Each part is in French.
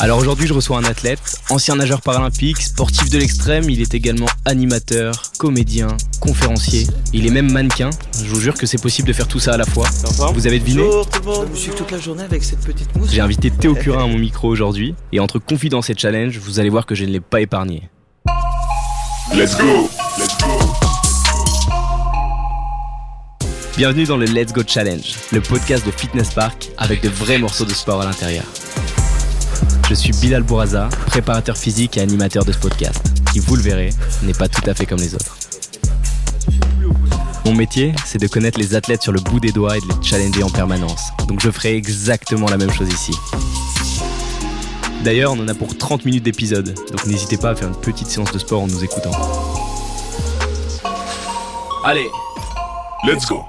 Alors aujourd'hui, je reçois un athlète, ancien nageur paralympique, sportif de l'extrême. Il est également animateur, comédien, conférencier. Il est même mannequin. Je vous jure que c'est possible de faire tout ça à la fois. Vous avez deviné Bonjour tout le monde, je me suis toute la journée avec cette petite mousse. J'ai invité Théo Curin à mon micro aujourd'hui. Et entre confidence et challenge, vous allez voir que je ne l'ai pas épargné. Let's go Let's go Bienvenue dans le Let's Go Challenge, le podcast de Fitness Park avec de vrais morceaux de sport à l'intérieur. Je suis Bilal Bouraza, préparateur physique et animateur de ce podcast, qui, vous le verrez, n'est pas tout à fait comme les autres. Mon métier, c'est de connaître les athlètes sur le bout des doigts et de les challenger en permanence. Donc je ferai exactement la même chose ici. D'ailleurs, on en a pour 30 minutes d'épisode, donc n'hésitez pas à faire une petite séance de sport en nous écoutant. Allez Let's go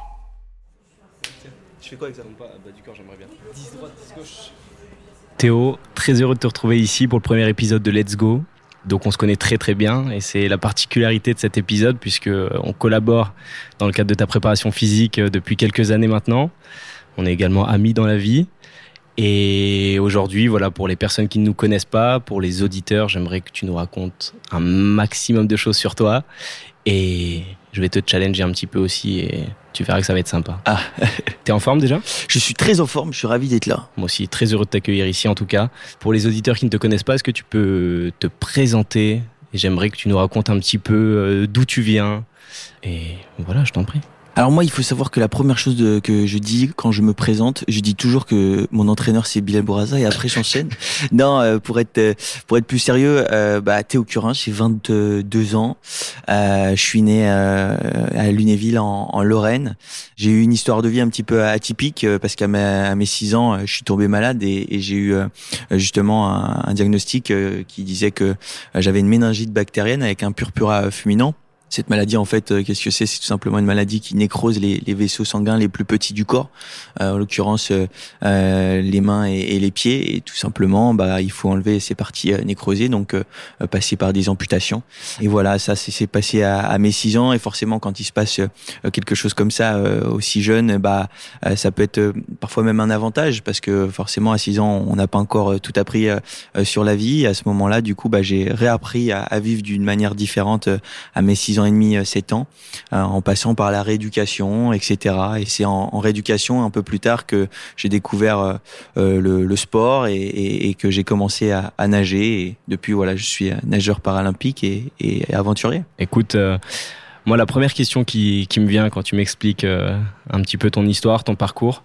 Je fais quoi avec ça Bah, du corps, j'aimerais bien. 10 droite, 10 gauche. Théo, très heureux de te retrouver ici pour le premier épisode de Let's Go. Donc on se connaît très très bien et c'est la particularité de cet épisode puisque euh, on collabore dans le cadre de ta préparation physique euh, depuis quelques années maintenant. On est également amis dans la vie. Et aujourd'hui, voilà, pour les personnes qui ne nous connaissent pas, pour les auditeurs, j'aimerais que tu nous racontes un maximum de choses sur toi. Et je vais te challenger un petit peu aussi et tu verras que ça va être sympa. Ah, T'es en forme déjà? Je suis très en forme, je suis ravi d'être là. Moi aussi, très heureux de t'accueillir ici en tout cas. Pour les auditeurs qui ne te connaissent pas, est-ce que tu peux te présenter? J'aimerais que tu nous racontes un petit peu euh, d'où tu viens. Et voilà, je t'en prie. Alors moi, il faut savoir que la première chose de- que je dis quand je me présente, je dis toujours que mon entraîneur c'est Bilal Bouraza et après j'enchaîne. non, euh, pour être euh, pour être plus sérieux, euh, bah Théo Curin, j'ai 22 ans. Euh, je suis né euh, à Lunéville en, en Lorraine. J'ai eu une histoire de vie un petit peu atypique euh, parce qu'à mes, à mes 6 ans, je suis tombé malade et, et j'ai eu euh, justement un, un diagnostic qui disait que j'avais une méningite bactérienne avec un purpura fulminant. Cette maladie, en fait, euh, qu'est-ce que c'est? C'est tout simplement une maladie qui nécrose les, vaisseaux sanguins les plus petits du corps, euh, en l'occurrence euh, euh, les mains et, les pieds. Et tout simplement, bah, il faut enlever ces parties euh, nécrosées, donc euh, passer par des amputations. Et voilà, ça c'est passé à, mes 6 ans. Et forcément, quand il se passe quelque chose comme ça aussi jeune, bah, ça peut être parfois même un avantage parce que forcément, à 6 ans, on n'a pas encore tout appris sur la vie. À ce moment-là, du coup, bah, j'ai réappris à, à vivre d'une manière différente à mes 6 ans et demi, euh, 7 ans, euh, en passant par la rééducation, etc. Et c'est en, rééducation un peu plus tard que j'ai découvert euh, euh, le, sport et, que j'ai commencé à, nager. Et depuis, voilà, je suis euh, nageur paralympique et, aventurier. Écoute, euh, moi la première question qui, me vient quand tu m'expliques euh, un petit peu ton histoire, ton parcours,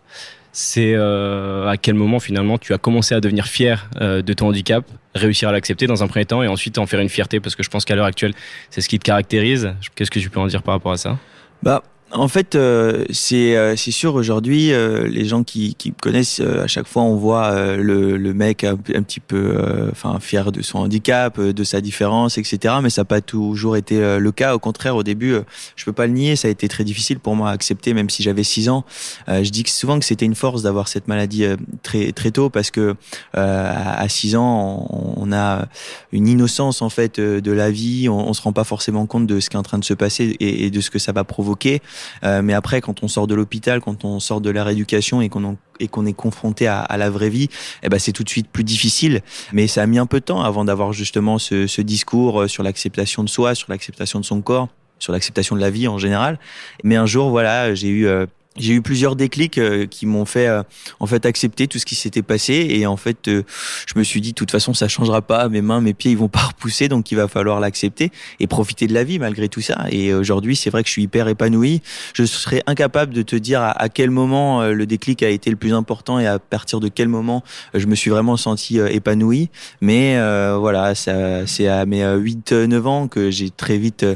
c'est euh, à quel moment finalement tu as commencé à devenir fier euh, de ton handicap, réussir à l'accepter dans un premier temps et ensuite en faire une fierté parce que je pense qu'à l'heure actuelle c'est ce qui te caractérise. Qu'est-ce que tu peux en dire par rapport à ça? Bah, en fait, euh, c'est euh, c'est sûr aujourd'hui, euh, les gens qui, qui me connaissent, euh, à chaque fois, on voit euh, le, le mec un, petit peu, enfin, fier de son handicap, de sa différence, etc. Mais ça n'a pas toujours été le cas. Au contraire, au début, je peux pas le nier, ça a été très difficile pour moi à accepter, même si j'avais 6 ans. Je dis souvent que c'était une force d'avoir cette maladie très très tôt, parce que à 6 ans, on, a une innocence en fait de la vie. On, on se rend pas forcément compte de ce qui est en train de se passer et de ce que ça va provoquer. Euh, mais après, quand on sort de l'hôpital, quand on sort de la rééducation et qu'on et qu'on est confronté à, à la vraie vie, eh ben c'est tout de suite plus difficile. Mais ça a mis un peu de temps avant d'avoir justement ce, ce discours euh, sur l'acceptation de soi, sur l'acceptation de son corps, sur l'acceptation de la vie en général. Mais un jour, voilà, j'ai eu euh, j'ai eu plusieurs déclics euh, qui m'ont fait euh, en fait accepter tout ce qui s'était passé. Et en fait euh, je me suis dit de toute façon ça changera pas. Mes mains mes pieds ils vont pas repousser. Donc il va falloir l'accepter et profiter de la vie malgré tout ça. Et aujourd'hui c'est vrai que je suis hyper épanoui. Je serais incapable de te dire à, quel moment euh, le déclic a été le plus important et à partir de quel moment euh, je me suis vraiment senti euh, épanoui. Mais voilà ça c'est à mes 8 9 ans que j'ai très vite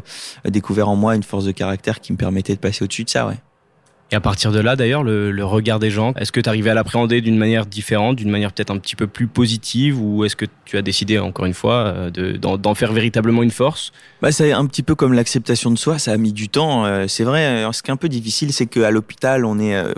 découvert en moi une force de caractère qui me permettait de passer au-dessus de ça ouais Et à partir de là, d'ailleurs, le, le regard des gens, est-ce que tu arrivais à l'appréhender d'une manière différente, d'une manière peut-être un petit peu plus positive, ou est-ce que tu as décidé, encore une fois, euh, de- d'en d'en faire véritablement une force? Bah, c'est un petit peu comme l'acceptation de soi, ça a mis du temps. euh, c'est vrai. Ce qui est un peu difficile, c'est qu'à l'hôpital, on est euh,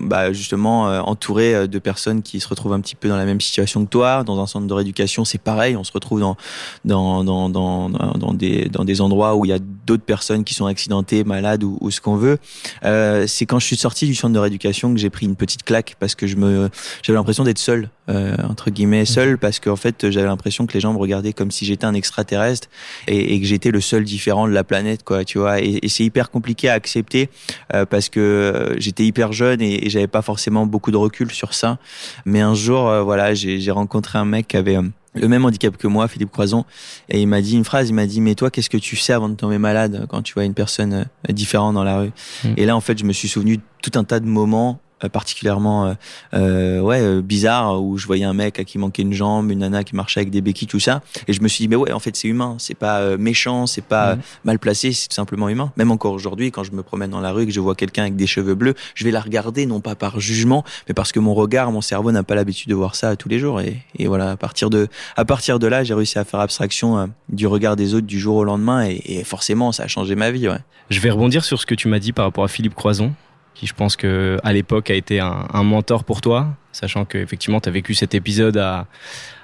bah, justement entouré de personnes qui se retrouvent un petit peu dans la même situation que toi. Dans un centre de rééducation, c'est pareil. On se retrouve dans dans dans, dans, dans des dans des endroits où il y a d'autres personnes qui sont accidentées, malades ou, ce qu'on veut. Euh, c'est quand je suis sorti du centre de rééducation que j'ai pris une petite claque parce que je me, j'avais l'impression d'être seul, euh, entre guillemets seul, parce qu'en fait j'avais l'impression que les gens me regardaient comme si j'étais un extraterrestre et, et que j'étais le seul différent de la planète, quoi, tu vois. Et, et c'est hyper compliqué à accepter euh, parce que j'étais hyper jeune et, et j'avais pas forcément beaucoup de recul sur ça. Mais un jour, euh, voilà, j'ai rencontré un mec qui avait le même handicap que moi, Philippe Croison, et il m'a dit une phrase, il m'a dit mais toi qu'est-ce que tu sais avant de tomber malade quand tu vois une personne euh, différente dans la rue? Mmh. Et là en fait je me suis souvenu tout un tas de moments particulièrement euh, euh, ouais bizarre où je voyais un mec à qui manquait une jambe, une nana qui marchait avec des béquilles, tout ça, et je me suis dit mais ouais en fait c'est humain, c'est pas méchant, c'est pas mhm. mal placé, c'est tout simplement humain. Même encore aujourd'hui quand je me promène dans la rue et que je vois quelqu'un avec des cheveux bleus, je vais la regarder non pas par jugement, mais parce que mon regard, mon cerveau n'a pas l'habitude de voir ça tous les jours et, et, voilà à partir de à partir de là j'ai réussi à faire abstraction du regard des autres du jour au lendemain et, et forcément ça a changé ma vie. Ouais. Je vais rebondir sur ce que tu m'as dit par rapport à Philippe Croison qui je pense que à l'époque a été un, mentor pour toi, sachant que effectivement tu as vécu cet épisode à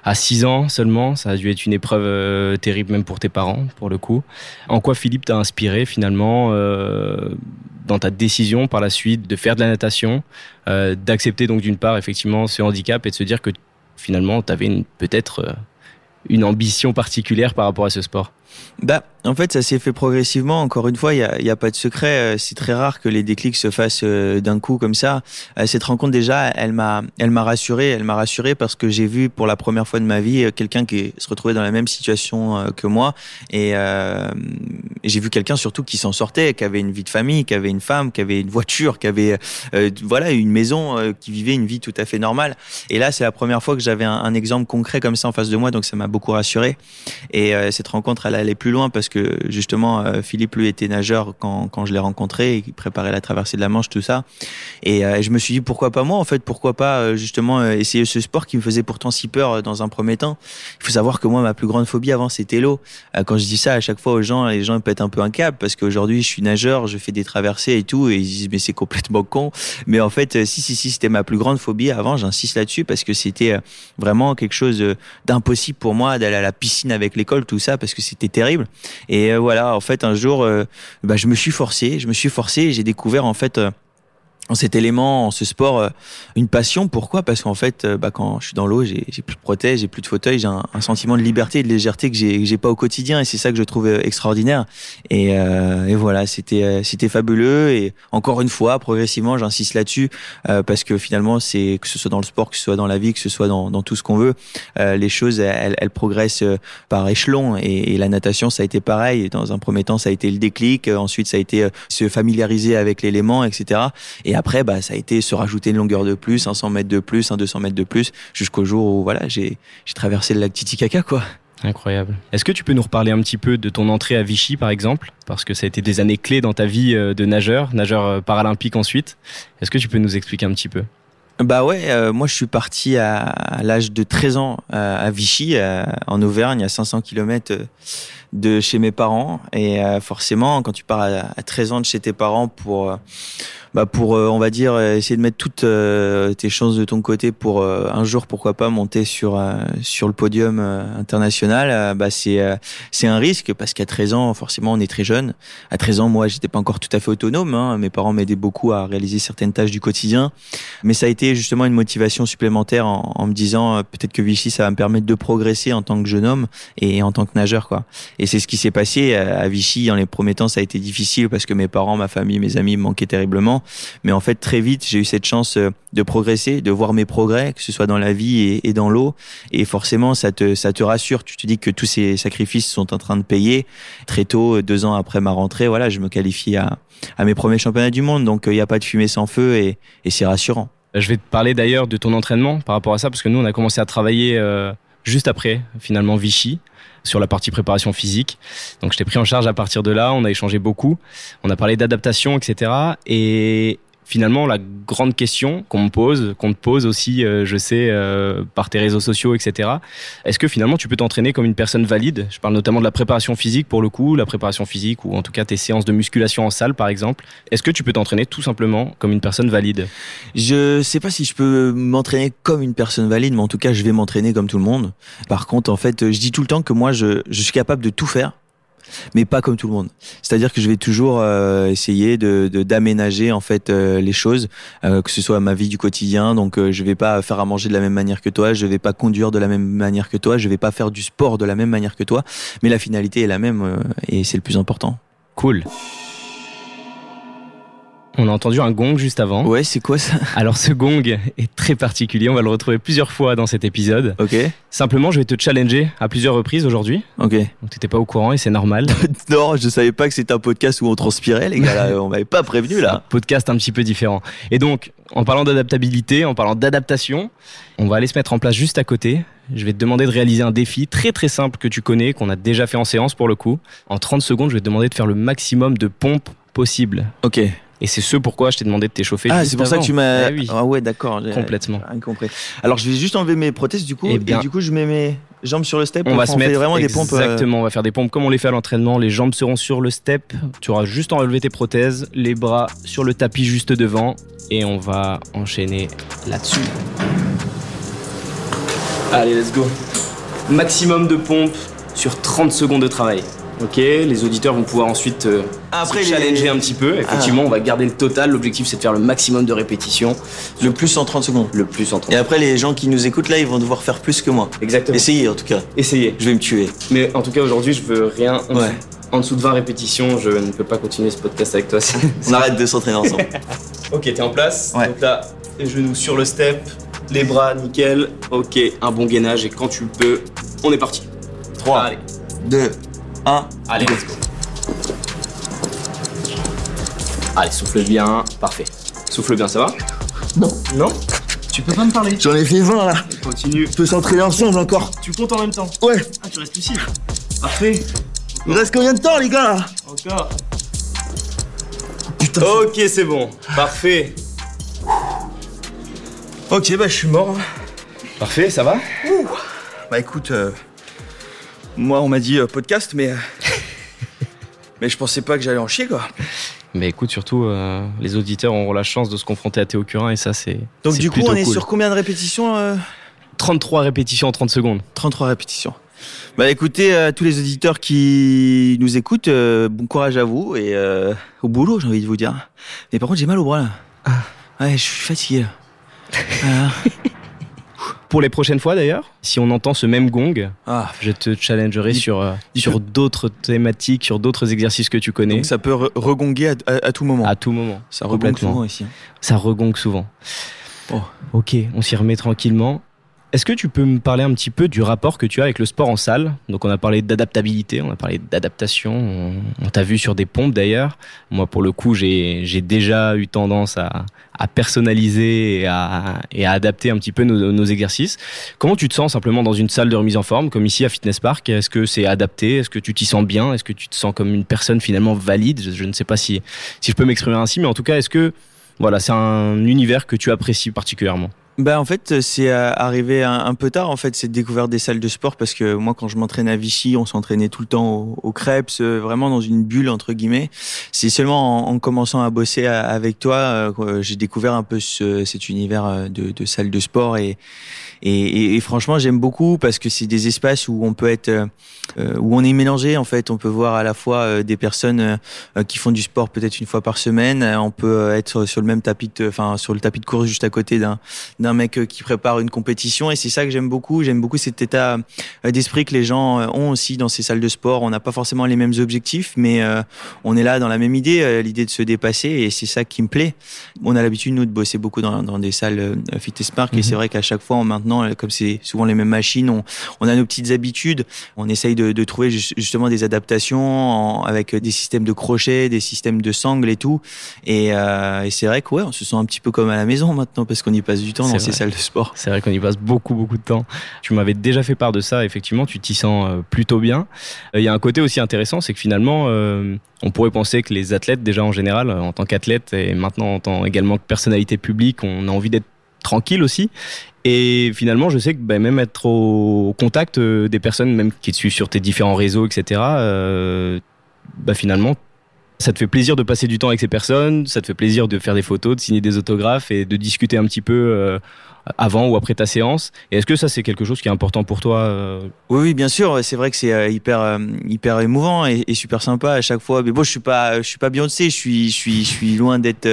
à 6 ans seulement, ça a dû être une épreuve euh, terrible même pour tes parents pour le coup. En quoi Philippe t'a inspiré finalement euh, dans ta décision par la suite de faire de la natation, euh, d'accepter donc d'une part effectivement ce handicap et de se dire que finalement tu avais peut-être une ambition particulière par rapport à ce sport bah, en fait, ça s'est fait progressivement. Encore une fois, il n'y a, pas de secret. Euh, c'est très rare que les déclics se fassent euh, d'un coup comme ça. Euh, cette rencontre déjà, elle m'a, elle m'a rassuré. Elle m'a rassuré parce que j'ai vu pour la première fois de ma vie quelqu'un qui se retrouvait dans la même situation que moi, et, euh, j'ai vu quelqu'un surtout qui s'en sortait, qui avait une vie de famille, qui avait une femme, qui avait une voiture, qui avait voilà une maison, qui vivait une vie tout à fait normale. Et là, c'est la première fois que j'avais un, exemple concret comme ça en face de moi, donc ça m'a beaucoup rassuré. Et cette rencontre, elle aller plus loin parce que justement euh, Philippe lui était nageur quand, quand je l'ai rencontré, il préparait la traversée de la Manche, tout ça. Et euh, je me suis dit pourquoi pas moi en fait, pourquoi pas euh, justement essayer ce sport qui me faisait pourtant si peur dans un premier temps. Il faut savoir que moi ma plus grande phobie avant c'était l'eau. quand je dis ça à chaque fois aux gens, les gens ils un peu un câble parce qu'aujourd'hui je suis nageur, je fais des traversées et tout et ils disent mais c'est complètement con. Mais en fait si si si c'était ma plus grande phobie avant, j'insiste là-dessus parce que c'était vraiment quelque chose d'impossible pour moi d'aller à la piscine avec l'école tout ça parce que c'était terrible. Et euh, voilà, en fait, un jour, euh, bah, je me suis forcé, je me suis forcé j'ai découvert en fait euh, en cet élément, en ce sport, euh, une passion. Pourquoi? Parce qu'en fait, euh, bah, quand je suis dans l'eau, j'ai plus de protège, j'ai plus de fauteuil, j'ai un, un, sentiment de liberté et de légèreté que j'ai pas au quotidien, et c'est ça que je trouve euh, extraordinaire. Et, euh, et voilà, c'était c'était fabuleux. Et encore une fois, progressivement, j'insiste là-dessus euh, parce que finalement, c'est que ce soit dans le sport, que ce soit dans la vie, que ce soit dans, dans tout ce qu'on veut, les choses elles, elles, progressent par échelon. Et, la natation, ça a été pareil. Dans un premier temps, ça a été le déclic. Ensuite, ça a été se familiariser avec l'élément, etc. Et après, bah, ça a été se rajouter une longueur de plus, un 100 mètres de plus, un 200 mètres de plus, jusqu'au jour où voilà, j'ai traversé le lac Titicaca, quoi. Incroyable. Est-ce que tu peux nous reparler un petit peu de ton entrée à Vichy, par exemple? Parce que ça a été des années clés dans ta vie euh, de nageur, nageur euh, paralympique ensuite. Est-ce que tu peux nous expliquer un petit peu? Bah ouais, euh, moi je suis parti à, à l'âge de 13 ans à Vichy, en Auvergne, à 500 km de chez mes parents. Et forcément, quand tu pars à, 13 ans de chez tes parents pour bah pour euh, on va dire essayer de mettre toutes euh, tes chances de ton côté pour euh, un jour pourquoi pas monter sur sur le podium international. Bah c'est c'est un risque parce qu'à 13 ans forcément on est très jeune. À 13 ans moi j'étais pas encore tout à fait autonome hein. mes parents m'aidaient beaucoup à réaliser certaines tâches du quotidien. Mais ça a été justement une motivation supplémentaire en, en me disant peut-être que Vichy ça va me permettre de progresser en tant que jeune homme et en tant que nageur quoi. Et c'est ce qui s'est passé à Vichy. Dans les premiers temps ça a été difficile parce que mes parents ma famille mes amis me manquaient terriblement mais en fait, très vite, j'ai eu cette chance euh, de progresser, de voir mes progrès, que ce soit dans la vie et, dans l'eau. Et forcément, ça te, ça te rassure. Tu te dis que tous ces sacrifices sont en train de payer. Très tôt, deux ans après ma rentrée, voilà, je me qualifie à, à mes premiers championnats du monde. Donc, il n'y a pas de fumée sans feu et, et c'est rassurant. Je vais te parler d'ailleurs de ton entraînement par rapport à ça, parce que nous, on a commencé à travailler euh, juste après, finalement, Vichy sur la partie préparation physique. Donc je t'ai pris en charge à partir de là, on a échangé beaucoup, on a parlé d'adaptation, etc. Et finalement, la grande question qu'on me pose, qu'on te pose aussi, euh, je sais, euh, par tes réseaux sociaux, etc. Est-ce que finalement, tu peux t'entraîner comme une personne valide? Je parle notamment de la préparation physique pour le coup, la préparation physique ou en tout cas tes séances de musculation en salle, par exemple. Est-ce que tu peux t'entraîner tout simplement comme une personne valide? Je sais pas si je peux m'entraîner comme une personne valide, mais en tout cas, je vais m'entraîner comme tout le monde. Par contre, en fait, je dis tout le temps que moi, je suis capable de tout faire mais pas comme tout le monde. C'est-à-dire que je vais toujours euh, essayer de d'aménager en fait euh, les choses, euh, que ce soit ma vie du quotidien. Donc je vais pas faire à manger de la même manière que toi, je vais pas conduire de la même manière que toi, je vais pas faire du sport de la même manière que toi, mais la finalité est la même et c'est le plus important. Cool. On a entendu un gong juste avant. Ouais, c'est quoi ça? Alors ce gong est très particulier, on va le retrouver plusieurs fois dans cet épisode. Ok. Simplement, je vais te challenger à plusieurs reprises aujourd'hui. Ok. Donc t'étais pas au courant et c'est normal. non, je savais pas que c'était un podcast où on transpirait, les gars. on m'avait pas prévenu là. Un podcast un petit peu différent. Et donc, en parlant d'adaptabilité, en parlant d'adaptation, on va aller se mettre en place juste à côté. Je vais te demander de réaliser un défi très très simple que tu connais, qu'on a déjà fait en séance pour le coup. En 30 secondes, je vais te demander de faire le maximum de pompes possible. Ok. Et c'est ce pourquoi je t'ai demandé de t'échauffer. Ah, c'est pour ça que tu m'as. Eh ah ouais, d'accord. Complètement. compris. Alors, je vais juste enlever mes prothèses du coup. Eh et, du coup, je mets mes jambes sur le step. On va se mettre vraiment des pompes. Euh, exactement. On va faire des pompes comme on les fait à l'entraînement. Les jambes seront sur le step. Tu auras juste enlevé tes prothèses, les bras sur le tapis juste devant, et on va enchaîner là-dessus. Allez, let's go. Maximum de pompes sur 30 secondes de travail. Ok, les auditeurs vont pouvoir ensuite euh, Après, challenger un petit peu. Effectivement, on va garder le total. L'objectif, c'est de faire le maximum de répétitions. Le plus en 30 secondes. Le plus en 30 Et après, les gens qui nous écoutent là, ils vont devoir faire plus que moi. Exactement. Essayez en tout cas. Essayez. Je vais me tuer. Mais en tout cas, aujourd'hui, je veux rien. En, dessous de 20 répétitions, je ne peux pas continuer ce podcast avec toi. on arrête de s'entraîner ensemble. ok, t'es en place. Ouais. Donc là, les genoux sur le step, les bras nickel. Ok, un bon gainage. Et quand tu le peux, on est parti. 3, Allez. 2, Allez, let's go. Allez, souffle bien. Parfait. Souffle bien, ça va? Non. Non? Tu peux pas me parler J'en ai fait 20 là. Continue. On peut s'entraîner ensemble encore. Tu comptes en même temps? Ouais. Ah, tu restes ici. Parfait. Il reste combien de temps, les gars? Encore. Putain. Ok, c'est bon. Parfait. Ok, bah je suis mort. Parfait, ça va? Bah écoute, euh, moi, on m'a dit euh, podcast, mais. Euh, mais je pensais pas que j'allais en chier, quoi. Mais écoute, surtout, euh, les auditeurs auront la chance de se confronter à Théo Curin et ça, c'est. Donc, du coup, on est sur combien de répétitions 33 répétitions en 30 secondes. 33 répétitions. Bah écoutez, à tous les auditeurs qui nous écoutent, bon courage à vous et au boulot, j'ai envie de vous dire. Mais par contre, j'ai mal au bras là. Ah. Ouais, je suis fatigué là. Pour les prochaines fois d'ailleurs, si on entend ce même gong, ah. je te challengerai sur, euh, sur d'autres thématiques, sur d'autres exercices que tu connais. Donc ça peut regonguer à, tout moment. À tout moment. Ça regongue souvent ici. Hein. Ça regongue souvent. Oh. Ok, on s'y remet tranquillement. Est-ce que tu peux me parler un petit peu du rapport que tu as avec le sport en salle? Donc on a parlé d'adaptabilité, on a parlé d'adaptation, on, t'a vu sur des pompes d'ailleurs. Moi pour le coup j'ai déjà eu tendance à, personnaliser et à, adapter un petit peu nos, exercices. Comment tu te sens simplement dans une salle de remise en forme comme ici à Fitness Park? Est-ce que c'est adapté? Est-ce que tu t'y sens bien? Est-ce que tu te sens comme une personne finalement valide? Je, ne sais pas si, si je peux m'exprimer ainsi, mais en tout cas est-ce que voilà, c'est un univers que tu apprécies particulièrement? Bah en fait c'est euh, arrivé un, peu tard en fait cette découverte des salles de sport parce que moi quand je m'entraînais à Vichy on s'entraînait tout le temps au, au Krebs euh, vraiment dans une bulle entre guillemets c'est seulement en, commençant à bosser avec toi euh, j'ai découvert un peu ce, cet univers de, de salles de sport et et, et, franchement, j'aime beaucoup parce que c'est des espaces où on peut être, euh, où on est mélangé. En fait, on peut voir à la fois euh, des personnes euh, qui font du sport peut-être une fois par semaine. On peut être sur le même tapis, enfin sur le tapis de course juste à côté d'un d'un mec qui prépare une compétition. Et c'est ça que j'aime beaucoup. J'aime beaucoup cet état d'esprit que les gens ont aussi dans ces salles de sport. On n'a pas forcément les mêmes objectifs, mais on est là dans la même idée, l'idée de se dépasser. Et c'est ça qui me plaît. On a l'habitude nous de bosser beaucoup dans, dans des salles fitness park, et mhm. c'est vrai qu'à chaque fois, maintenant euh, comme c'est souvent les mêmes machines, on, a nos petites habitudes. On essaye de, trouver justement des adaptations avec des systèmes de crochets, des systèmes de sangles et tout. Euh, et, c'est vrai que ouais, on se sent un petit peu comme à la maison maintenant parce qu'on y passe du temps dans ces salles de sport. C'est vrai qu'on y passe beaucoup beaucoup de temps. Tu m'avais déjà fait part de ça. Effectivement, tu t'y sens euh, plutôt bien. Il y a un côté aussi intéressant, c'est que finalement, on pourrait penser que les athlètes, déjà en général, en tant qu'athlète et maintenant en tant également que personnalité publique, on a envie d'être tranquille aussi. Et finalement, je sais que bah, même être au contact euh, des personnes, même qui te suivent sur tes différents réseaux, etc., euh, bah, finalement, ça te fait plaisir de passer du temps avec ces personnes, ça te fait plaisir de faire des photos, de signer des autographes et de discuter un petit peu euh, avant ou après ta séance. Et est-ce que ça c'est quelque chose qui est important pour toi euh Oui, bien sûr. C'est vrai que c'est hyper, hyper émouvant et, super sympa à chaque fois. Mais bon, je suis pas, je suis pas Beyoncé. Je suis, je suis, je suis loin d'être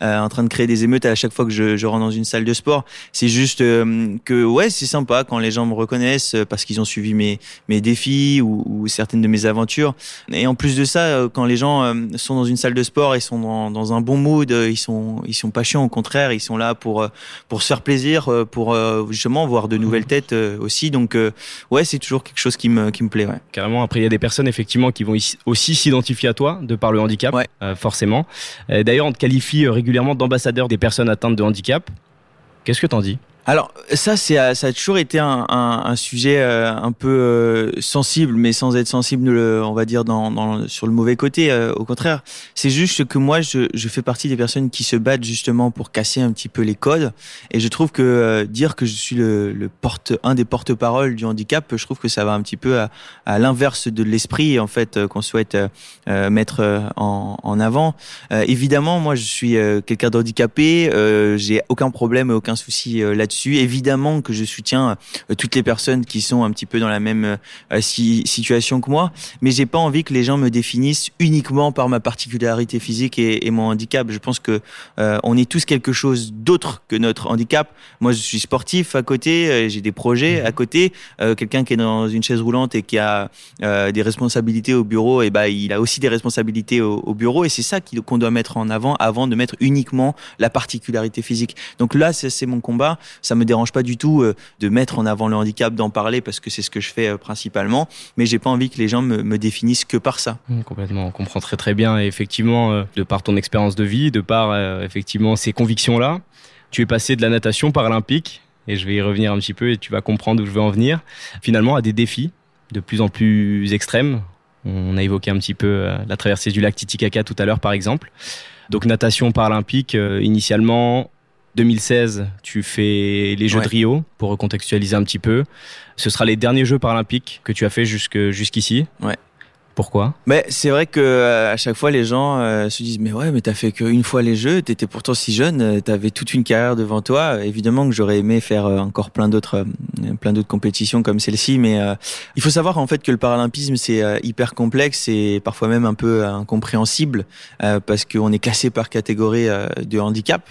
en train de créer des émeutes à chaque fois que je, rentre dans une salle de sport. C'est juste que ouais, c'est sympa quand les gens me reconnaissent parce qu'ils ont suivi mes, mes défis ou, certaines de mes aventures. Et en plus de ça, quand les gens sont dans une salle de sport, ils sont dans, dans un bon mood, ils sont, ils sont pas chiants. Au contraire, ils sont là pour, pour se faire plaisir, pour justement voir de nouvelles têtes aussi. Donc ouais, c'est toujours quelque chose qui me, qui me plaît. Ouais. Carrément. Après, il y a des personnes effectivement qui vont aussi s'identifier à toi de par le handicap, forcément. D'ailleurs, on te qualifie régulièrement d'ambassadeur des personnes atteintes de handicap. Qu'est-ce que t'en dis? Alors ça, c'est ça a toujours été un, un, un sujet euh, un peu euh, sensible, mais sans être sensible, on va dire dans, dans sur le mauvais côté. Euh, au contraire, c'est juste que moi, je, je, fais partie des personnes qui se battent justement pour casser un petit peu les codes. Et je trouve que dire que je suis le, le porte un des porte-parole du handicap, je trouve que ça va un petit peu à, à l'inverse de l'esprit en fait qu'on souhaite mettre en, en avant. évidemment, moi, je suis quelqu'un d'handicapé. J'ai aucun problème, aucun souci là-dessus Évidemment que je soutiens euh, toutes les personnes qui sont un petit peu dans la même euh, situation que moi, mais j'ai pas envie que les gens me définissent uniquement par ma particularité physique et, mon handicap. Je pense que euh, on est tous quelque chose d'autre que notre handicap. Moi, je suis sportif à côté, j'ai des projets à côté. Quelqu'un qui est dans une chaise roulante et qui a des responsabilités au bureau, et ben il a aussi des responsabilités au, bureau, et c'est ça qu'on doit mettre en avant avant de mettre uniquement la particularité physique. Donc là, c'est mon combat ça me dérange pas du tout euh, de mettre en avant le handicap, d'en parler parce que c'est ce que je fais euh, principalement. Mais j'ai pas envie que les gens me, définissent que par ça. Mmh, complètement, on comprend très très bien. Et effectivement, euh, de par ton expérience de vie, de par effectivement ces convictions-là, tu es passé de la natation paralympique et je vais y revenir un petit peu et tu vas comprendre où je veux en venir. Finalement, à des défis de plus en plus extrêmes. On a évoqué un petit peu la traversée du lac Titicaca tout à l'heure, par exemple. Donc natation paralympique, initialement 2016, tu fais les Jeux de Rio, pour recontextualiser un petit peu. Ce sera les derniers Jeux paralympiques que tu as fait jusqu'ici. Ouais. Pourquoi? Mais c'est vrai que euh, à chaque fois les gens euh, se disent mais ouais mais t'as fait qu'une fois les jeux, t'étais pourtant si jeune, euh, t'avais toute une carrière devant toi. Évidemment que j'aurais aimé faire encore plein d'autres plein d'autres compétitions comme celle-ci, mais il faut savoir en fait que le paralympisme c'est hyper complexe et parfois même un peu incompréhensible parce qu'on est classé par catégorie de handicap.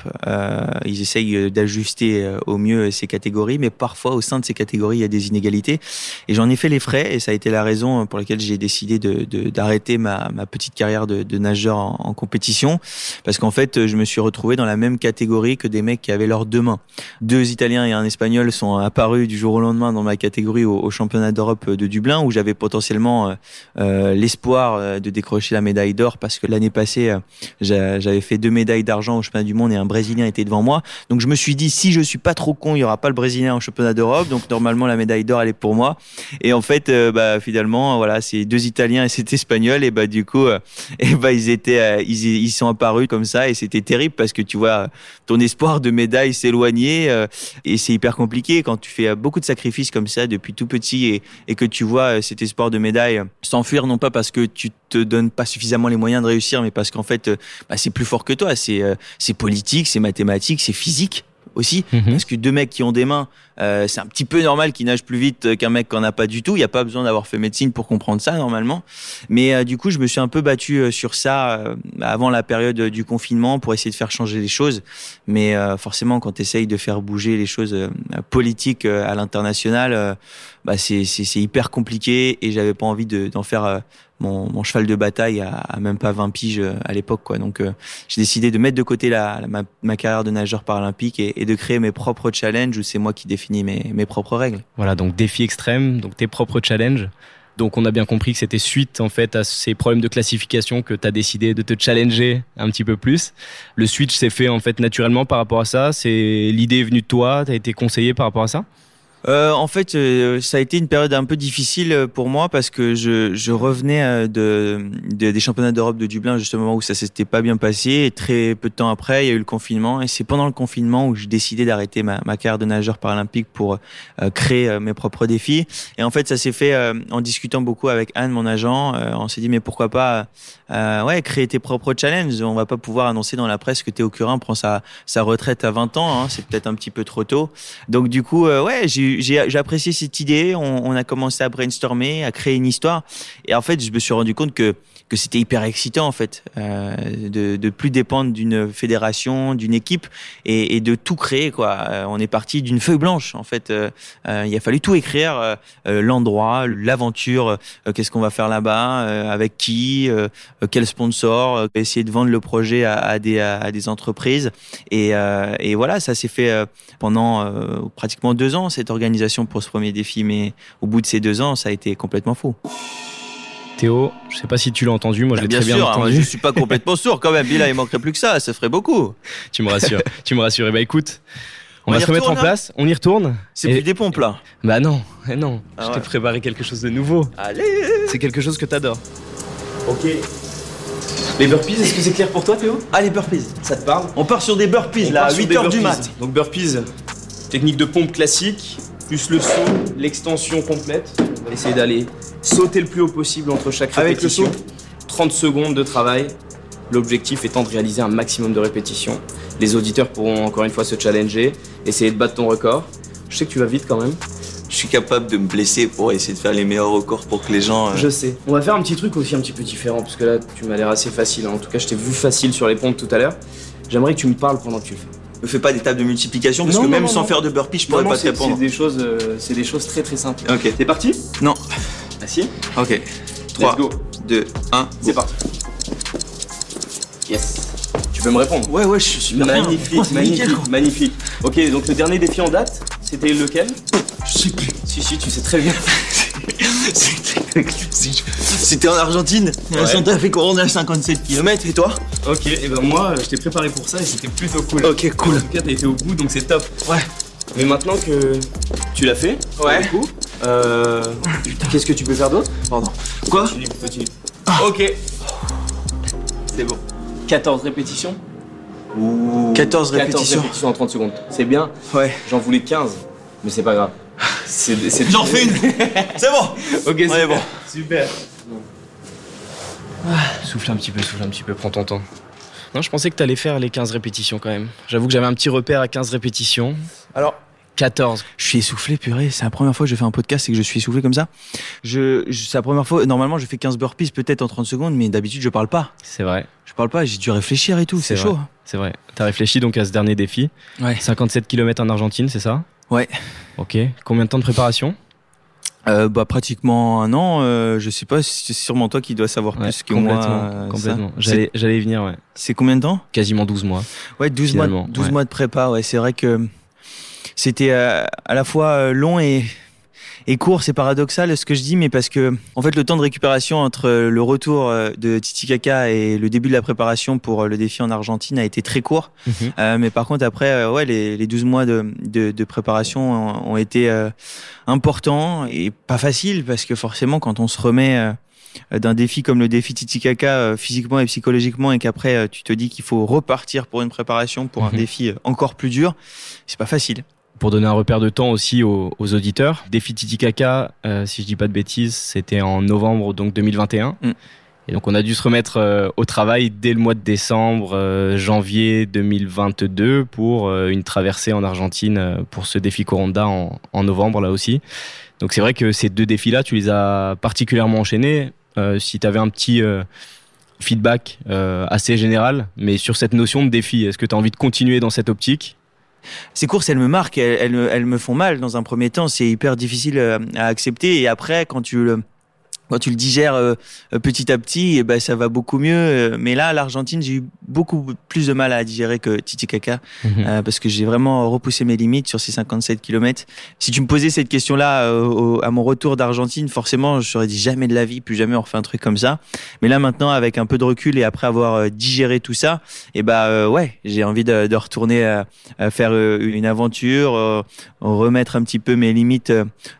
ils essayent d'ajuster au mieux ces catégories, mais parfois au sein de ces catégories il y a des inégalités. Et j'en ai fait les frais et ça a été la raison pour laquelle j'ai décidé de d'arrêter ma, ma, petite carrière de, nageur en, compétition parce qu'en fait je me suis retrouvé dans la même catégorie que des mecs qui avaient leurs deux mains. Deux Italiens et un Espagnol sont apparus du jour au lendemain dans ma catégorie au, championnat d'Europe de Dublin où j'avais potentiellement euh, euh l'espoir euh, de décrocher la médaille d'or parce que l'année passée j'avais fait deux médailles d'argent au championnat du monde et un Brésilien était devant moi. Donc je me suis dit si je suis pas trop con, il y aura pas le Brésilien au championnat d'Europe donc normalement la médaille d'or elle est pour moi. Et en fait bah finalement voilà c'est deux Italiens c'était espagnol et bah du coup euh, et bah ils étaient euh, ils, sont apparus comme ça et c'était terrible parce que tu vois ton espoir de médaille s'éloigner euh, et c'est hyper compliqué quand tu fais beaucoup de sacrifices comme ça depuis tout petit et, et que tu vois cet espoir de médaille s'enfuir non pas parce que tu te donnes pas suffisamment les moyens de réussir mais parce qu'en fait bah, c'est plus fort que toi c'est c'est politique c'est mathématique c'est physique aussi mhm. parce que deux mecs qui ont des mains euh, c'est un petit peu normal qu'il nage plus vite qu'un mec qui en a pas du tout. Il n'y a pas besoin d'avoir fait médecine pour comprendre ça normalement. Mais euh, du coup, je me suis un peu battu euh, sur ça avant la période du confinement pour essayer de faire changer les choses. Mais forcément, quand tu essayes de faire bouger les choses politiques à l'international, bah c'est hyper compliqué et j'avais pas envie d'en faire mon, mon, cheval de bataille à, même pas 20 piges à l'époque quoi donc j'ai décidé de mettre de côté la, ma, ma, carrière de nageur paralympique et, et de créer mes propres challenges où c'est moi qui définis mes, propres règles. Voilà, donc défi extrême, donc tes propres challenges. Donc on a bien compris que c'était suite en fait à ces problèmes de classification que tu as décidé de te challenger un petit peu plus. Le switch s'est fait en fait naturellement par rapport à ça. C'est l'idée est venue de toi, tu as été conseillé par rapport à ça? Euh, en fait, euh, ça a été une période un peu difficile euh, pour moi parce que je, je revenais euh, de, de- des championnats d'Europe de Dublin justement où ça s'était pas bien passé. Et très peu de temps après, il y a eu le confinement et c'est pendant le confinement où j'ai décidé d'arrêter ma, ma carrière de nageur paralympique pour euh, créer mes propres défis. Et en fait, ça s'est fait en discutant beaucoup avec Anne, mon agent. On s'est dit mais pourquoi pas ouais créer tes propres challenges. On va pas pouvoir annoncer dans la presse que Théo Curin prend sa, sa retraite à 20 ans. Hein, c'est peut-être un petit peu trop tôt. Donc du coup, ouais, j'ai j'ai j'ai apprécié cette idée. On, on a commencé à brainstormer, à créer une histoire. Et en fait, je me suis rendu compte que que c'était hyper excitant en fait euh, de de plus dépendre d'une fédération, d'une équipe et, et de tout créer quoi. Euh, on est parti d'une feuille blanche en fait. Euh, euh, il a fallu tout écrire, euh, euh, l'endroit, l'aventure, qu'est-ce qu'on va faire là-bas, avec qui, quel sponsor, essayer de vendre le projet à, à des à, des entreprises et et voilà, ça s'est fait pendant pratiquement deux ans cette organisation pour ce premier défi, mais au bout de ces deux ans, ça a été complètement fou. Théo, je sais pas si tu l'as entendu, moi je l'ai bien très bien sûr, hein, entendu. je suis pas complètement sourd quand même. Bila, il manquerait plus que ça, ça ferait beaucoup. Tu me rassures. tu me rassures. Et bah écoute, on, On va se remettre en là place. On y retourne. C'est Et- plus des pompes là. Bah non, eh non. Ah je ouais. t'ai préparé quelque chose de nouveau. Allez. C'est quelque chose que t'adores. Ok. Les burpees, est-ce que c'est clair pour toi, Théo? Allez burpees. Ça te parle? On part sur des burpees On là, à part sur 8 des heures du burpees. mat. Donc burpees, technique de pompe classique, plus le saut, l'extension complète. On va essayer d'aller sauter le plus haut possible entre chaque Avec le répétition. saut 30 secondes de travail. L'objectif étant de réaliser un maximum de répétitions. Les auditeurs pourront encore une fois se challenger, essayer de battre ton record. Je sais que tu vas vite quand même. Je suis capable de me blesser pour essayer de faire les meilleurs records pour que les gens. euh, Je sais. On va faire un petit truc aussi un petit peu différent, parce que là, tu m'as l'air assez facile. hein. En tout cas, je t'ai vu facile sur les pompes tout à l'heure. J'aimerais que tu me parles pendant que tu le fais. Me fais pas des tables de multiplication parce Non, que non, même non, sans faire de burpees, je pourrais pas te répondre. C'est des choses, euh, c'est des choses très très simples. Ok. T'es parti? Non. Assis. Ok. 3, Let's go. 2, 1. C'est parti. Yes. Tu peux me répondre? Ouais, ouais, je suis super bien. Magnifique, magnifique, quoi. magnifique. Ok, donc le dernier défi en date, c'était lequel? Je sais plus. Si, si, tu sais très bien. C'était en Argentine. Ouais. Santa Fe Corona à 57 km et toi? Ok, et ben moi, je t'ai préparé pour ça et c'était plutôt cool. Ok, cool. En tout cas, t'as été au bout, donc c'est top. Ouais. Mais maintenant que tu l'as fait, Ouais. du coup, euh, qu'est-ce que tu peux faire d'autre? Pardon. Quoi? Continue, continue. Ok. C'est bon. 14 répétitions Ouh. 14 14 répétitions. répétitions en 30 secondes. C'est bien. Ouais. J'en voulais 15, mais c'est pas grave. C'est, c'est- J'en fais une. C'est bon. Ok, On est super. bon. Super. Souffle un petit peu, souffle un petit peu, prends ton temps. Non, je pensais que t'allais faire les 15 répétitions quand même. J'avoue que j'avais un petit repère à 15 répétitions. Alors, 14. je suis essoufflé, purée. C'est la première fois que je fais un podcast et que je suis essoufflé comme ça. Je, je- c'est la première fois. Normalement, je fais 15 burpees peut-être en 30 secondes, mais d'habitude, je parle pas. C'est vrai, Je parle pas. J'ai dû réfléchir et tout. C'est C'est chaud. c'est vrai. T'as réfléchi donc à ce dernier défi. Ouais. 57 km en Argentine, c'est ça? Ouais. Ok. Combien de temps de préparation? Euh, bah pratiquement un an. Euh, je sais pas. C'est sûrement toi qui dois savoir Ouais, plus que moi. complètement, euh, ça. complètement. J'allais, j'allais y venir, ouais. C'est combien de temps? Quasiment 12 mois. Ouais, 12 mois, Finalement, 12 ouais. mois de prépa, ouais, c'est vrai que c'était euh, à la fois euh, long et, et court, c'est paradoxal ce que je dis, mais parce que en fait le temps de récupération entre le retour euh, de Titicaca et le début de la préparation pour euh, le défi en Argentine a été très court. Mhm. Euh, mais par contre après, euh, ouais, les, les 12 mois de, de, de préparation ont, ont été euh, importants et pas faciles parce que forcément quand on se remet euh, d'un défi comme le défi Titicaca euh, physiquement et psychologiquement et qu'après euh, tu te dis qu'il faut repartir pour une préparation pour un Mhm. défi euh, encore plus dur, c'est pas facile. Pour donner un repère de temps aussi aux, aux auditeurs, défi Titicaca, euh, si je dis pas de bêtises, c'était en novembre donc 2021. Mm. Et donc on a dû se remettre euh, au travail dès le mois de décembre, euh, janvier 2022 pour euh, une traversée en Argentine pour ce défi Coronda en, en novembre là aussi. Donc c'est vrai que ces deux défis-là, tu les as particulièrement enchaînés. Si tu avais un petit feedback assez général, mais sur cette notion de défi, est-ce que tu as envie de continuer dans cette optique? Ces courses, elles me marquent, elles, elles, elles me font mal dans un premier temps, c'est hyper difficile euh, à accepter. Et après quand tu le quand tu le digères euh, euh, petit à petit, et eh ben ça va beaucoup mieux. Euh, mais là, l'Argentine, j'ai eu beaucoup plus de mal à digérer que Titicaca mhm. parce que j'ai vraiment repoussé mes limites sur ces 57 km. Si tu me posais cette question-là à mon retour d'Argentine, forcément, je serais dit jamais de la vie, plus jamais on refait un truc comme ça. Mais là, maintenant, avec un peu de recul et après avoir digéré tout ça, et eh ben ouais, j'ai envie de, de retourner à, faire une aventure, remettre un petit peu mes limites,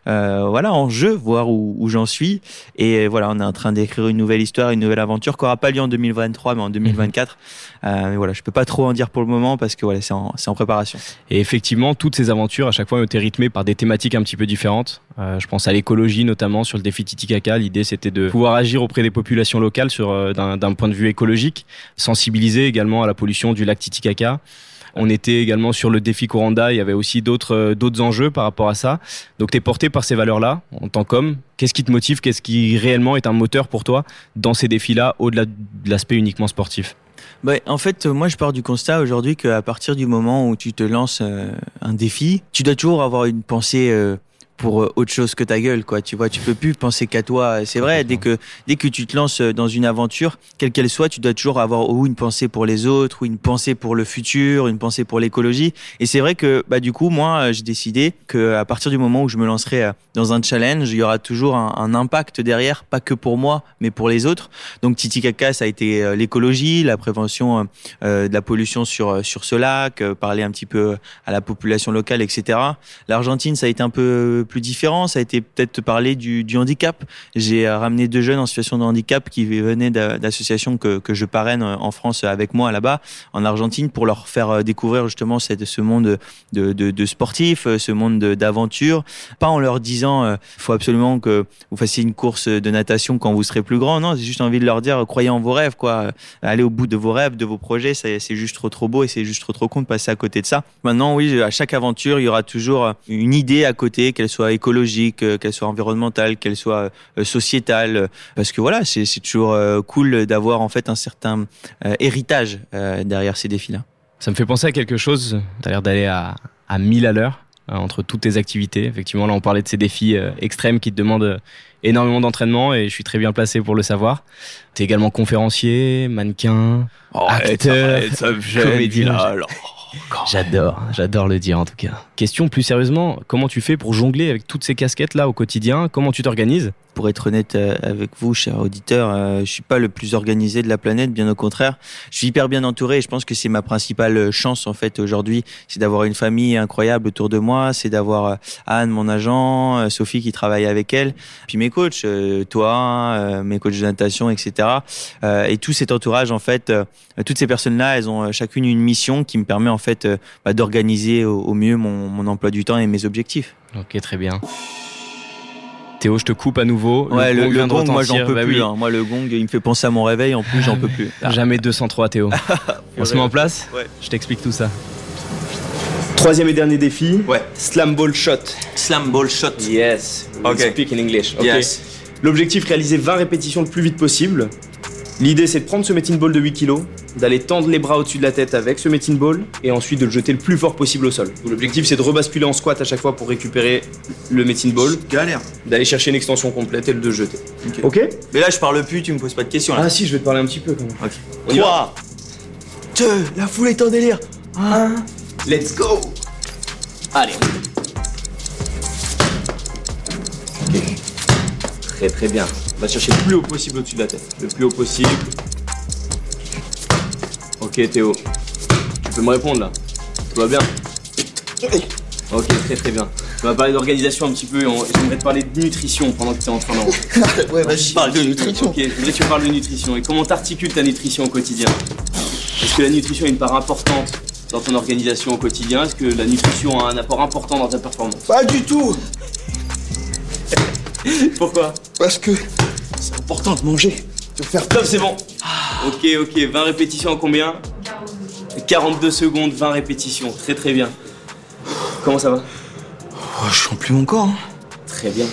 voilà, en jeu, voir où, où j'en suis. Et voilà, on est en train d'écrire une nouvelle histoire, une nouvelle aventure qui n'aura pas lieu en 2023, mais en 2024. Mhm. Euh, mais voilà, je peux pas trop en dire pour le moment parce que voilà, c'est en, en, préparation. Et effectivement, toutes ces aventures, à chaque fois, ont été rythmées par des thématiques un petit peu différentes. Euh, je pense à l'écologie, notamment sur le défi Titicaca. L'idée, c'était de pouvoir agir auprès des populations locales sur euh, d'un point de vue écologique, sensibiliser également à la pollution du lac Titicaca. On était également sur le défi Coranda. Il y avait aussi d'autres euh, d'autres enjeux par rapport à ça. Donc, tu es porté par ces valeurs-là en tant qu'homme. Qu'est-ce qui te motive? Qu'est-ce qui réellement est un moteur pour toi dans ces défis-là, au-delà de l'aspect uniquement sportif? Bah, en fait, moi, je pars du constat aujourd'hui qu'à partir du moment où tu te lances euh, un défi, tu dois toujours avoir une pensée euh, pour euh, autre chose que ta gueule, quoi. Tu vois, tu peux plus penser qu'à toi. C'est vrai, dès que dès que tu te lances euh, dans une aventure, quelle qu'elle soit, tu dois toujours avoir ou une pensée pour les autres, ou une pensée pour le futur, une pensée pour l'écologie. Et c'est vrai que, bah, du coup, moi, euh, j'ai décidé que à partir du moment où je me lancerai dans un challenge, il y aura toujours un, impact derrière, pas que pour moi, mais pour les autres. Donc, Titicaca, ça a été l'écologie, la prévention de la pollution sur sur ce lac, parler un petit peu à la population locale, etc. L'Argentine, ça a été un peu plus différent. Ça a été peut-être parler du, handicap. J'ai euh, ramené deux jeunes en situation de handicap qui venaient d'associations que, que je parraine euh, en France avec moi là-bas, en Argentine, pour leur faire euh, découvrir justement cette, ce monde de, de, de sportif, ce monde d'aventure. Pas en leur disant, il faut absolument que vous fassiez une course de natation quand vous serez plus grand. Non, j'ai juste envie de leur dire, croyez en vos rêves, quoi. Allez au bout de vos rêves, de vos projets. C'est juste trop, trop beau et c'est juste trop, trop con de passer à côté de ça. Maintenant, oui, à chaque aventure, il y aura toujours une idée à côté, qu'elle soit écologique, euh, qu'elle soit environnementale, qu'elle soit euh, sociétale, euh, parce que voilà, c'est toujours cool d'avoir en fait un certain héritage derrière ces défis-là. Ça me fait penser à quelque chose. Tu as l'air d'aller à, à 1000 à l'heure entre toutes tes activités. Effectivement, là, on parlait de ces défis extrêmes qui te demandent énormément d'entraînement et je suis très bien placé pour le savoir. Tu es également conférencier, mannequin, oh, acteur, comédien. J'adore, j'adore le dire en tout cas. Question plus sérieusement, comment tu fais pour jongler avec toutes ces casquettes là au quotidien? Comment tu t'organises? Pour être honnête euh, avec vous, cher auditeur, euh, je suis pas le plus organisé de la planète, bien au contraire. Je suis hyper bien entouré et je pense que c'est ma principale chance en fait aujourd'hui, c'est d'avoir une famille incroyable autour de moi, c'est d'avoir euh, Anne, mon agent, Sophie qui travaille avec elle, puis mes coachs, toi, mes coachs de natation, etc. Et tout cet entourage en fait, toutes ces personnes-là, elles ont chacune une mission qui me permet en fait bah, d'organiser au mieux mon, mon emploi du temps et mes objectifs. Ok, très bien. Théo, je te coupe à nouveau. Ouais, le, gong, moi j'en peux bah plus. Hein. Moi le gong, il me fait penser à mon réveil. En plus, j'en peux plus. Jamais 203, Théo. On se met en place Ouais. Je t'explique tout ça. Troisième et dernier défi. Ouais. Slam ball shot. Slam ball shot. Yes. Ok. Speak in English. Yes. L'objectif, réaliser 20 répétitions le plus vite possible. L'idée, c'est de prendre ce metin ball de 8 kg, d'aller tendre les bras au-dessus de la tête avec ce metin ball, et ensuite de le jeter le plus fort possible au sol. L'objectif, c'est de rebasculer en squat à chaque fois pour récupérer le metin ball. Galère. D'aller chercher une extension complète et le de jeter. Ok, Mais là, je parle plus, tu me poses pas de questions. Là. Ah si, je vais te parler un petit peu quand même. Ok. On y 3, 2, la foule est en délire. 1, let's go Allez. Très très bien. On va chercher le plus haut possible au-dessus de la tête. Le plus haut possible. Ok Théo. Tu peux me répondre là Tout va bien? Ok, très très bien. On va parler d'organisation un petit peu. J'aimerais te parler de nutrition pendant que tu es en train d'en. ouais, vas-y, parle de nutrition. Ok, je voudrais que tu parles de nutrition. Et comment t'articules ta nutrition au quotidien? Est-ce que la nutrition est une part importante dans ton organisation au quotidien? Est-ce que la nutrition a un apport important dans ta performance? Pas du tout Pourquoi? Parce que c'est important de manger. De faire top, c'est bon. Ok, ok. 20 répétitions en combien? 42 secondes, 20 répétitions. Très, très bien. Comment ça va? Oh, Je sens plus mon corps. Hein. Très bien.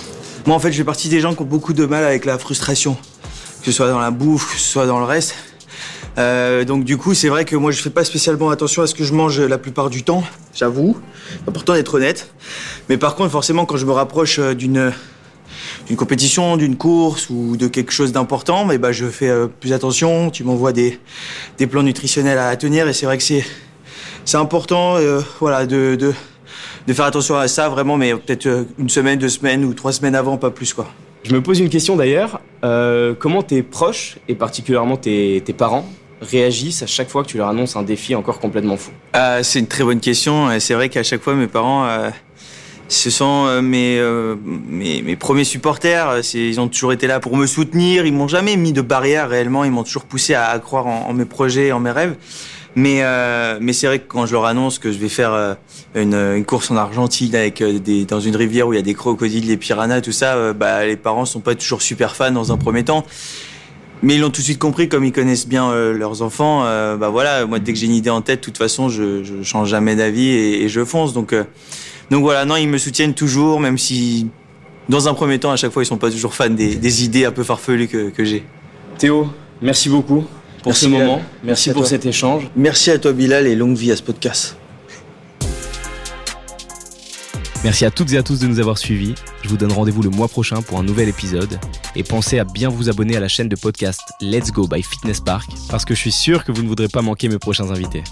Moi, en fait, je fais partie des gens qui ont beaucoup de mal avec la frustration. Que ce soit dans la bouffe, que ce soit dans le reste. Euh, donc du coup, c'est vrai que moi, je fais pas spécialement attention à ce que je mange la plupart du temps, j'avoue. C'est important d'être honnête. Mais par contre, forcément, quand je me rapproche euh, d'une d'une compétition, d'une course ou de quelque chose d'important, mais bah, je fais euh, plus attention. Tu m'envoies des, des plans nutritionnels à tenir et c'est vrai que c'est, c'est important euh, voilà, de, de, de, faire attention à ça vraiment, mais peut-être euh, une semaine, deux semaines ou trois semaines avant, pas plus. quoi. Je me pose une question d'ailleurs. Euh, comment tes proches, et particulièrement tes, tes parents, réagissent à chaque fois que tu leur annonces un défi encore complètement fou? Ah, C'est une très bonne question. C'est vrai qu'à chaque fois, mes parents ce sont euh, mes, euh, mes, mes, premiers supporters. Ils ont toujours été là pour me soutenir. Ils m'ont jamais mis de barrière réellement. Ils m'ont toujours poussé à, à croire en, en, mes projets, en mes rêves. Mais, euh, mais c'est vrai que quand je leur annonce que je vais faire euh, une, une, course en Argentine avec des, dans une rivière où il y a des crocodiles, des piranhas, tout ça, bah, les parents sont pas toujours super fans dans un premier temps. Mais ils l'ont tout de suite compris, comme ils connaissent bien leurs enfants. bah voilà, moi dès que j'ai une idée en tête, de toute façon, je, je change jamais d'avis et, et, je fonce. Donc donc voilà, non, ils me soutiennent toujours, même si dans un premier temps, à chaque fois, ils sont pas toujours fans des, des idées un peu farfelues que, que j'ai. Théo, merci beaucoup pour merci ce Bilal. moment. Merci, merci pour cet échange. Merci à toi, Bilal, et longue vie à ce podcast. Merci à toutes et à tous de nous avoir suivis. Je vous donne rendez-vous le mois prochain pour un nouvel épisode. Et pensez à bien vous abonner à la chaîne de podcast Let's Go by Fitness Park parce que je suis sûr que vous ne voudrez pas manquer mes prochains invités.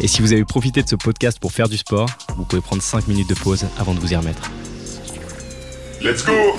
Et si vous avez profité de ce podcast pour faire du sport, vous pouvez prendre 5 minutes de pause avant de vous y remettre. Let's go